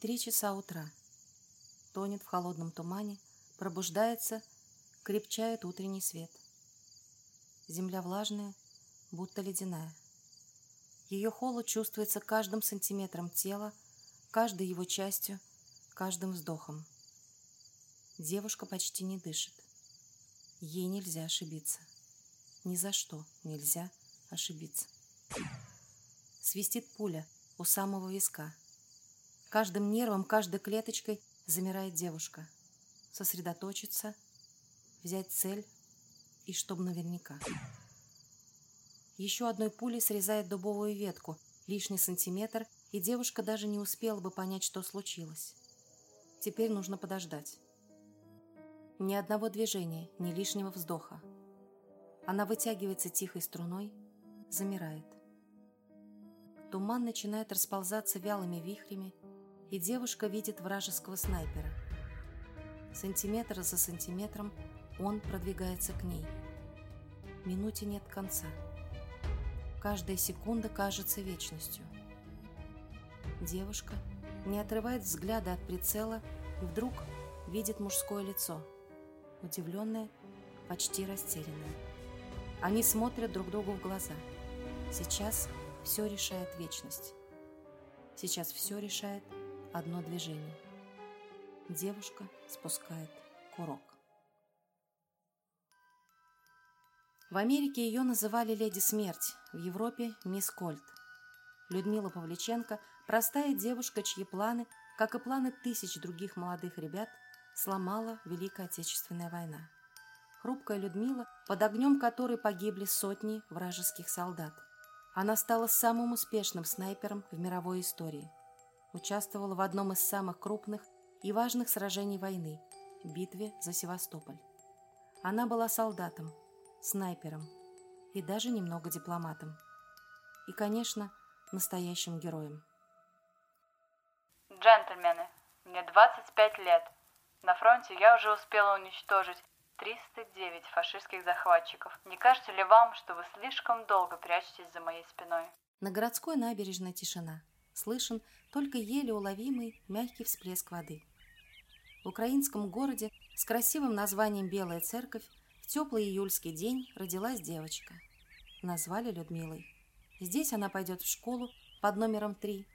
Три часа утра. Тонет в холодном тумане, пробуждается, крепчает утренний свет. Земля влажная, будто ледяная. Ее холод чувствуется каждым сантиметром тела, каждой его частью, каждым вздохом. Девушка почти не дышит. Ей нельзя ошибиться. Ни за что нельзя ошибиться. Свистит пуля у самого виска. Каждым нервом, каждой клеточкой замирает девушка. Сосредоточиться, взять цель и чтоб наверняка. Еще одной пулей срезает дубовую ветку, лишний сантиметр, и девушка даже не успела бы понять, что случилось. Теперь нужно подождать. Ни одного движения, ни лишнего вздоха. Она вытягивается тихой струной, замирает. Туман начинает расползаться вялыми вихрями, и девушка видит вражеского снайпера. Сантиметр за сантиметром он продвигается к ней. Минуте нет конца. Каждая секунда кажется вечностью. Девушка не отрывает взгляда от прицела и вдруг видит мужское лицо, удивленное, почти растерянное. Они смотрят друг другу в глаза. Сейчас все решает вечность. Сейчас все решает одно движение. Девушка спускает курок. В Америке ее называли «Леди Смерть», в Европе – «Мисс Кольт». Людмила Павличенко – простая девушка, чьи планы, как и планы тысяч других молодых ребят, сломала Великая Отечественная война. Хрупкая Людмила, под огнем которой погибли сотни вражеских солдат. Она стала самым успешным снайпером в мировой истории. Участвовала в одном из самых крупных и важных сражений войны – битве за Севастополь. Она была солдатом, снайпером и даже немного дипломатом. И, конечно, настоящим героем. Джентльмены, мне 25 лет. На фронте я уже успела уничтожить 309 фашистских захватчиков. Не кажется ли вам, что вы слишком долго прячетесь за моей спиной? На городской набережной тишина. Слышен только еле уловимый мягкий всплеск воды. В украинском городе с красивым названием «Белая церковь» теплый июльский день родилась девочка. Назвали Людмилой. Здесь она пойдет в школу под номером 3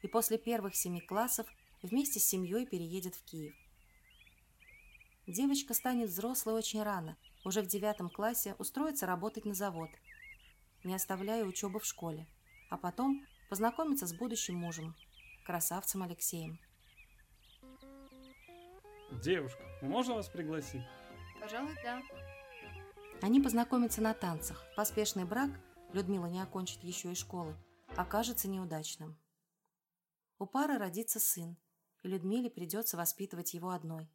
и после первых семи классов вместе с семьей переедет в Киев. Девочка станет взрослой очень рано, уже в девятом классе устроится работать на завод, не оставляя учебы в школе, а потом познакомиться с будущим мужем, красавцем Алексеем. Девушка, можно вас пригласить? Пожалуй, да. Они познакомятся на танцах. Поспешный брак, Людмила не окончит еще и школы, окажется неудачным. У пары родится сын, и Людмиле придется воспитывать его одной.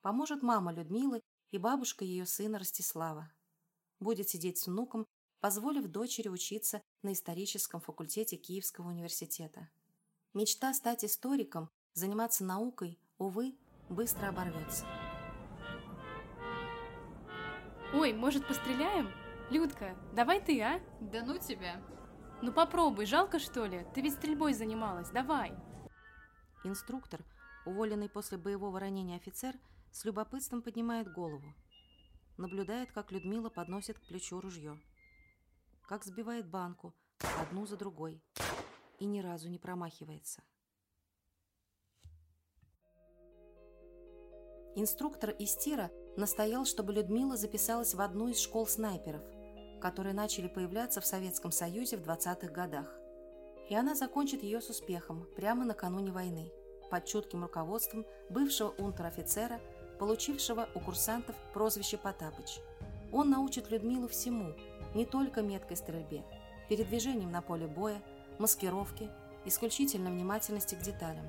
Поможет мама Людмилы и бабушка ее сына Ростислава. Будет сидеть с внуком, позволив дочери учиться на историческом факультете Киевского университета. Мечта стать историком, заниматься наукой, увы, быстро оборвется. Ой, может, постреляем? Людка, давай ты, а? Да ну тебя. Ну попробуй, жалко что ли? Ты ведь стрельбой занималась, давай. Инструктор, уволенный после боевого ранения офицер, с любопытством поднимает голову. Наблюдает, как Людмила подносит к плечу ружье. Как сбивает банку, одну за другой. И ни разу не промахивается. Инструктор из тира настоял, чтобы Людмила записалась в одну из школ снайперов, которые начали появляться в Советском Союзе в 20-х годах. И она закончит ее с успехом прямо накануне войны, под чутким руководством бывшего унтер-офицера, получившего у курсантов прозвище Потапыч. Он научит Людмилу всему, не только меткой стрельбе, передвижением на поле боя, маскировке, исключительно внимательности к деталям.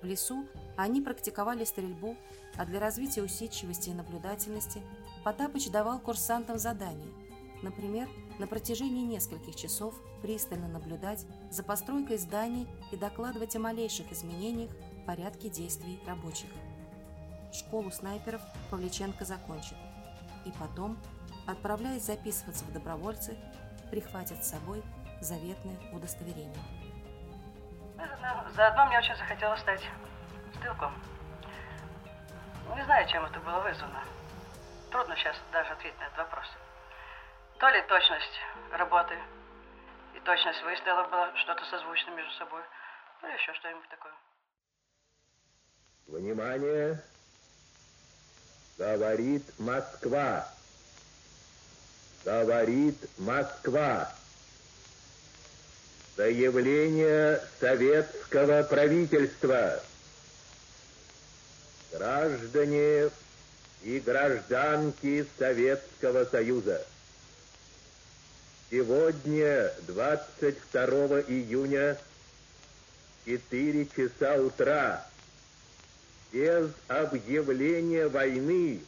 В лесу они практиковали стрельбу, а для развития усидчивости и наблюдательности Потапыч давал курсантам задания, например, на протяжении нескольких часов пристально наблюдать за постройкой зданий и докладывать о малейших изменениях в порядке действий рабочих. Школу снайперов Павличенко закончит. И потом, отправляясь записываться в добровольцы, прихватит с собой заветное удостоверение. Заодно мне очень захотелось стать стрелком. Не знаю, чем это было вызвано. Трудно сейчас даже ответить на этот вопрос. То ли точность работы и точность выстрелов была что-то созвучно между собой, то ли еще что-нибудь такое. Внимание! Говорит Москва. Говорит Москва. Заявление советского правительства. Граждане и гражданки Советского Союза. Сегодня, 22 июня, 4 часа утра, без объявления войны,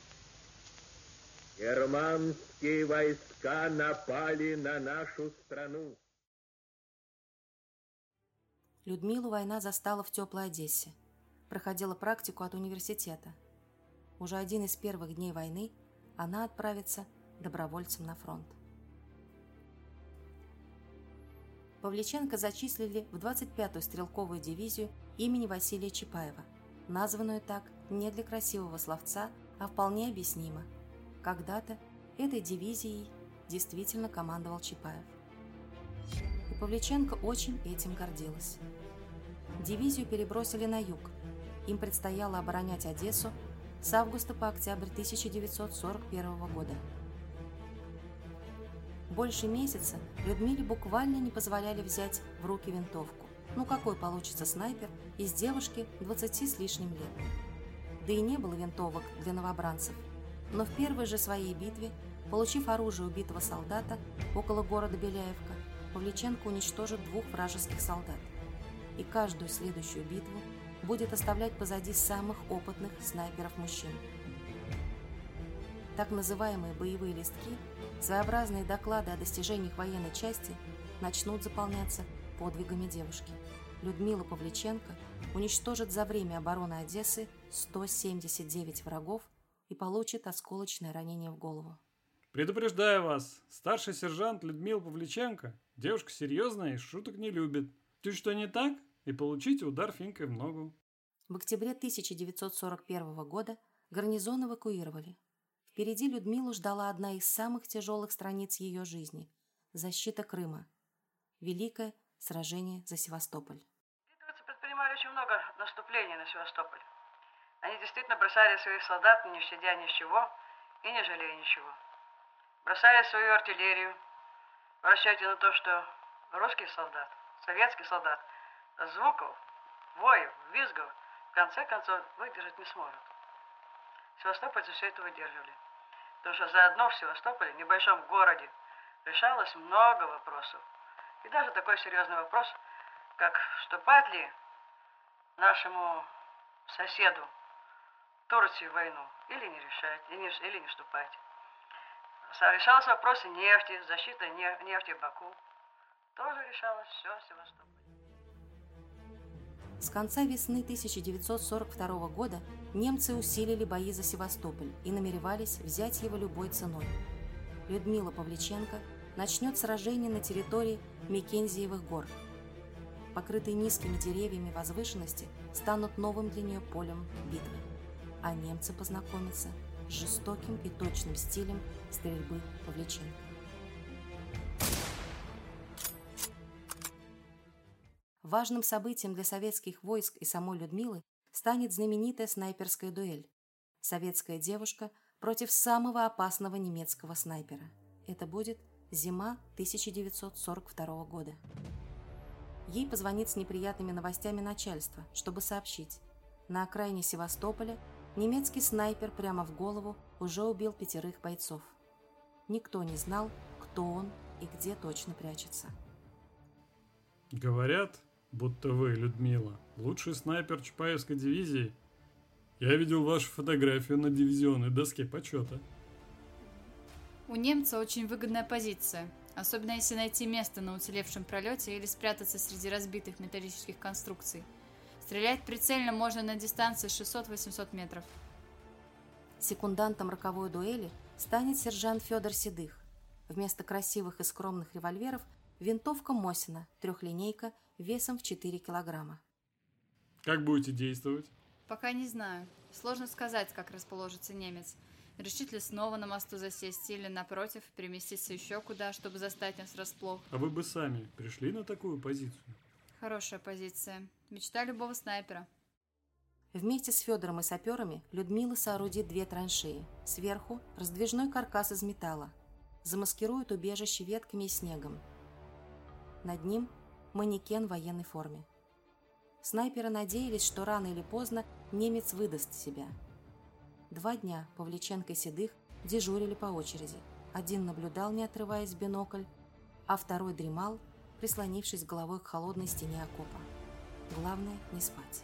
германские войска напали на нашу страну. Людмилу война застала в теплой Одессе. Проходила практику от университета. Уже один из первых дней войны она отправится добровольцем на фронт. Павличенко зачислили в 25-ю стрелковую дивизию имени Василия Чапаева, названную так не для красивого словца, а вполне объяснимо. Когда-то этой дивизией действительно командовал Чапаев. И Павличенко очень этим гордилась. Дивизию перебросили на юг. Им предстояло оборонять Одессу с августа по октябрь 1941 года. Больше месяца Людмиле буквально не позволяли взять в руки винтовку. Ну какой получится снайпер из девушки 20 с лишним лет? Да и не было винтовок для новобранцев. Но в первой же своей битве, получив оружие убитого солдата около города Беляевка, Павличенко уничтожит двух вражеских солдат. И каждую следующую битву будет оставлять позади самых опытных снайперов-мужчин. Так называемые боевые листки, своеобразные доклады о достижениях военной части начнут заполняться подвигами девушки. Людмила Павличенко уничтожит за время обороны Одессы 179 врагов и получит осколочное ранение в голову. Предупреждаю вас, старший сержант Людмила Павличенко, девушка серьезная и шуток не любит. Ты что не так? И получите удар финкой в ногу. В октябре 1941 года гарнизон эвакуировали. Впереди Людмилу ждала одна из самых тяжелых страниц ее жизни – защита Крыма. Великое сражение за Севастополь. Литовцы предпринимали очень много наступлений на Севастополь. Они действительно бросали своих солдат, не щадя ничего и не жалея ничего. Бросали свою артиллерию в расчете на то, что русский солдат, советский солдат звуков, воев, визгов в конце концов выдержать не сможет. Севастопольцы все это выдерживали. Потому что заодно в Севастополе, небольшом городе, решалось много вопросов. И даже такой серьезный вопрос, как вступать ли нашему соседу Турции в войну или не решать, или не, или не вступать. Решался вопрос нефти, защиты нефти Баку. Тоже решалось все в Севастополе. С конца весны 1942 года немцы усилили бои за Севастополь и намеревались взять его любой ценой. Людмила Павличенко начнет сражение на территории Микензиевых гор. Покрытые низкими деревьями возвышенности станут новым для нее полем битвы, а немцы познакомятся с жестоким и точным стилем стрельбы Павличенко. Важным событием для советских войск и самой Людмилы станет знаменитая снайперская дуэль. Советская девушка против самого опасного немецкого снайпера. Это будет зима 1942 года. Ей позвонит с неприятными новостями начальство, чтобы сообщить. На окраине Севастополя немецкий снайпер прямо в голову уже убил пятерых бойцов. Никто не знал, кто он и где точно прячется. Говорят, будто вы, Людмила, лучший снайпер Чапаевской дивизии. Я видел вашу фотографию на дивизионной доске почета. У немца очень выгодная позиция, особенно если найти место на уцелевшем пролете или спрятаться среди разбитых металлических конструкций. Стрелять прицельно можно на дистанции 600-800 метров. Секундантом роковой дуэли станет сержант Федор Седых. Вместо красивых и скромных револьверов винтовка Мосина, трехлинейка, весом в 4 килограмма. Как будете действовать? Пока не знаю. Сложно сказать, как расположится немец. Решит ли снова на мосту засесть или, напротив, переместиться еще куда, чтобы застать нас врасплох. А вы бы сами пришли на такую позицию? Хорошая позиция. Мечта любого снайпера. Вместе с Федором и саперами Людмила соорудит две траншеи. Сверху – раздвижной каркас из металла. Замаскирует убежище ветками и снегом. Над ним – манекен в военной форме. Снайперы надеялись, что рано или поздно немец выдаст себя. Два дня Павличенко и Седых дежурили по очереди. Один наблюдал, не отрываясь бинокль, а второй дремал, прислонившись головой к холодной стене окопа. Главное – не спать.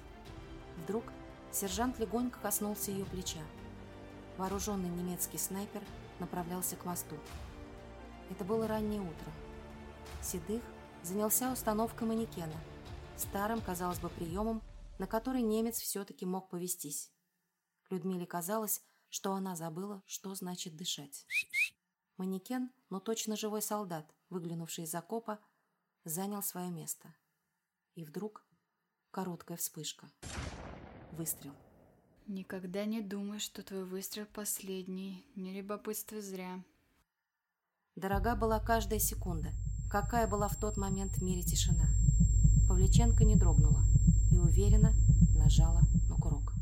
Вдруг сержант легонько коснулся ее плеча. Вооруженный немецкий снайпер направлялся к мосту. Это было раннее утро. Седых занялся установкой манекена, старым, казалось бы, приемом, на который немец все-таки мог повестись. Людмиле казалось, что она забыла, что значит дышать. Манекен, но точно живой солдат, выглянувший из окопа, занял свое место. И вдруг короткая вспышка. Выстрел. Никогда не думай, что твой выстрел последний. Не любопытствуй зря. Дорога была каждая секунда. Какая была в тот момент в мире тишина. Павличенко не дрогнула и уверенно нажала на курок.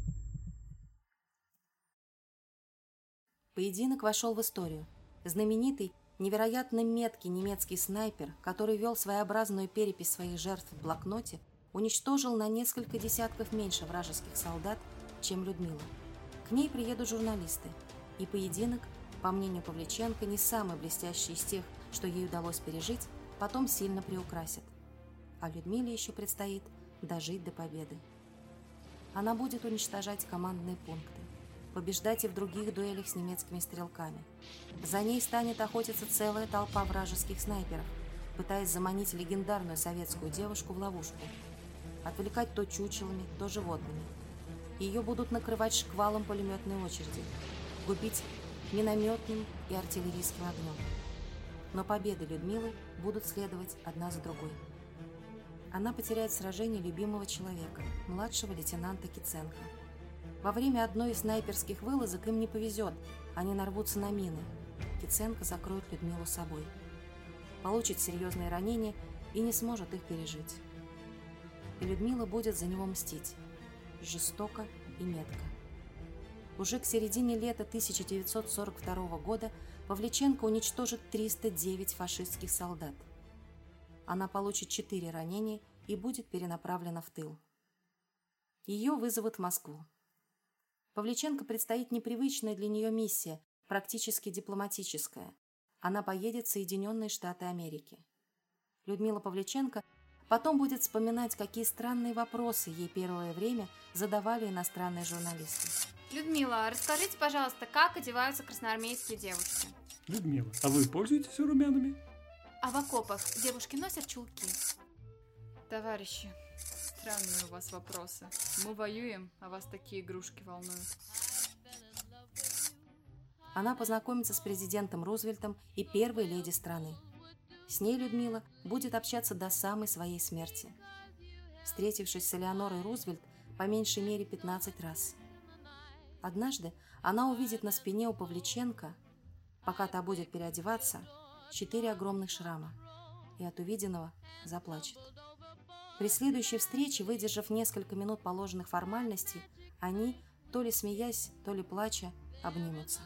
Поединок вошел в историю. Знаменитый, невероятно меткий немецкий снайпер, который вел своеобразную перепись своих жертв в блокноте, уничтожил на несколько десятков меньше вражеских солдат, чем Людмила. К ней приедут журналисты, и поединок, по мнению Павличенко, не самый блестящий из тех, что ей удалось пережить, потом сильно приукрасит а Людмиле еще предстоит дожить до победы. Она будет уничтожать командные пункты, побеждать и в других дуэлях с немецкими стрелками. За ней станет охотиться целая толпа вражеских снайперов, пытаясь заманить легендарную советскую девушку в ловушку, отвлекать то чучелами, то животными. Ее будут накрывать шквалом пулеметной очереди, губить минометным и артиллерийским огнем. Но победы Людмилы будут следовать одна за другой она потеряет сражение любимого человека, младшего лейтенанта Киценко. Во время одной из снайперских вылазок им не повезет, они нарвутся на мины. Киценко закроет Людмилу собой. Получит серьезные ранения и не сможет их пережить. И Людмила будет за него мстить. Жестоко и метко. Уже к середине лета 1942 года Павличенко уничтожит 309 фашистских солдат она получит четыре ранения и будет перенаправлена в тыл. Ее вызовут в Москву. Павличенко предстоит непривычная для нее миссия, практически дипломатическая. Она поедет в Соединенные Штаты Америки. Людмила Павличенко потом будет вспоминать, какие странные вопросы ей первое время задавали иностранные журналисты. Людмила, расскажите, пожалуйста, как одеваются красноармейские девушки? Людмила, а вы пользуетесь румянами? А в окопах девушки носят чулки? Товарищи, странные у вас вопросы. Мы воюем, а вас такие игрушки волнуют. Она познакомится с президентом Рузвельтом и первой леди страны. С ней Людмила будет общаться до самой своей смерти. Встретившись с Элеонорой Рузвельт по меньшей мере 15 раз. Однажды она увидит на спине у Павличенко, пока та будет переодеваться, четыре огромных шрама, и от увиденного заплачет. При следующей встрече, выдержав несколько минут положенных формальностей, они, то ли смеясь, то ли плача, обнимутся.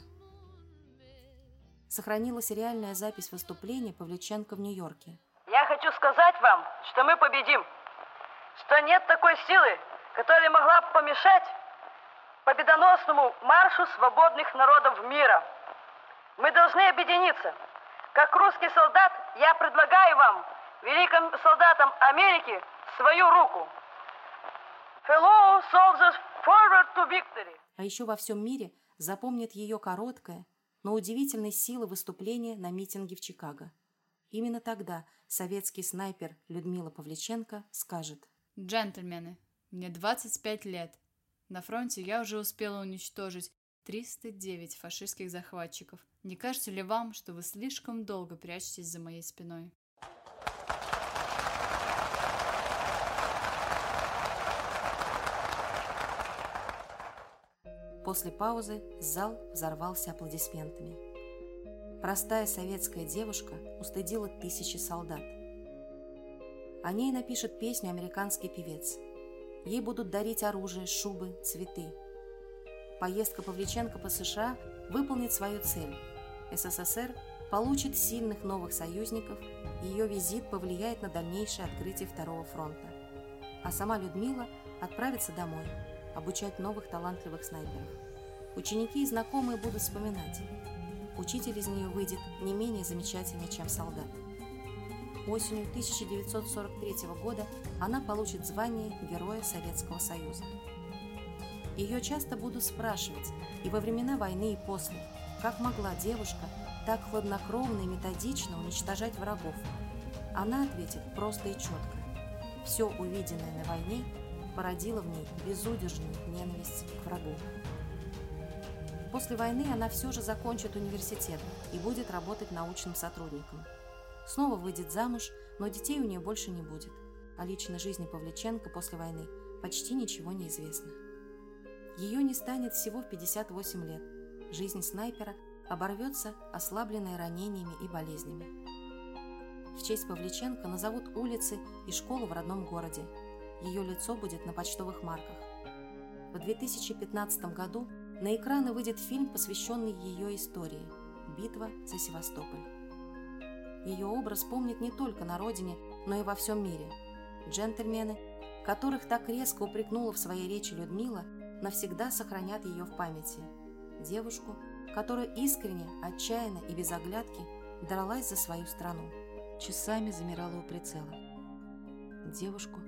Сохранилась реальная запись выступления Павличенко в Нью-Йорке. Я хочу сказать вам, что мы победим, что нет такой силы, которая могла бы помешать победоносному маршу свободных народов мира. Мы должны объединиться – как русский солдат, я предлагаю вам, великим солдатам Америки, свою руку. Fellow soldiers, forward to victory. А еще во всем мире запомнит ее короткое, но удивительной силы выступление на митинге в Чикаго. Именно тогда советский снайпер Людмила Павличенко скажет «Джентльмены, мне 25 лет. На фронте я уже успела уничтожить 309 фашистских захватчиков. Не кажется ли вам, что вы слишком долго прячетесь за моей спиной? После паузы зал взорвался аплодисментами. Простая советская девушка устыдила тысячи солдат. О ней напишет песню американский певец. Ей будут дарить оружие, шубы, цветы. Поездка Павличенко по США выполнит свою цель. СССР получит сильных новых союзников, и ее визит повлияет на дальнейшее открытие Второго фронта. А сама Людмила отправится домой, обучать новых талантливых снайперов. Ученики и знакомые будут вспоминать. Учитель из нее выйдет не менее замечательный, чем солдат. Осенью 1943 года она получит звание Героя Советского Союза. Ее часто будут спрашивать и во времена войны, и после, как могла девушка так хладнокровно и методично уничтожать врагов. Она ответит просто и четко. Все увиденное на войне породило в ней безудержную ненависть к врагу. После войны она все же закончит университет и будет работать научным сотрудником. Снова выйдет замуж, но детей у нее больше не будет. О личной жизни Павличенко после войны почти ничего не известно. Ее не станет всего в 58 лет. Жизнь снайпера оборвется, ослабленная ранениями и болезнями. В честь Павличенко назовут улицы и школу в родном городе. Ее лицо будет на почтовых марках. В 2015 году на экраны выйдет фильм, посвященный ее истории «Битва за Севастополь». Ее образ помнит не только на родине, но и во всем мире. Джентльмены, которых так резко упрекнула в своей речи Людмила, навсегда сохранят ее в памяти. Девушку, которая искренне, отчаянно и без оглядки дралась за свою страну, часами замирала у прицела. Девушку,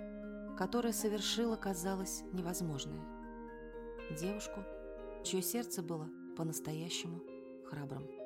которая совершила, казалось, невозможное. Девушку, чье сердце было по-настоящему храбрым.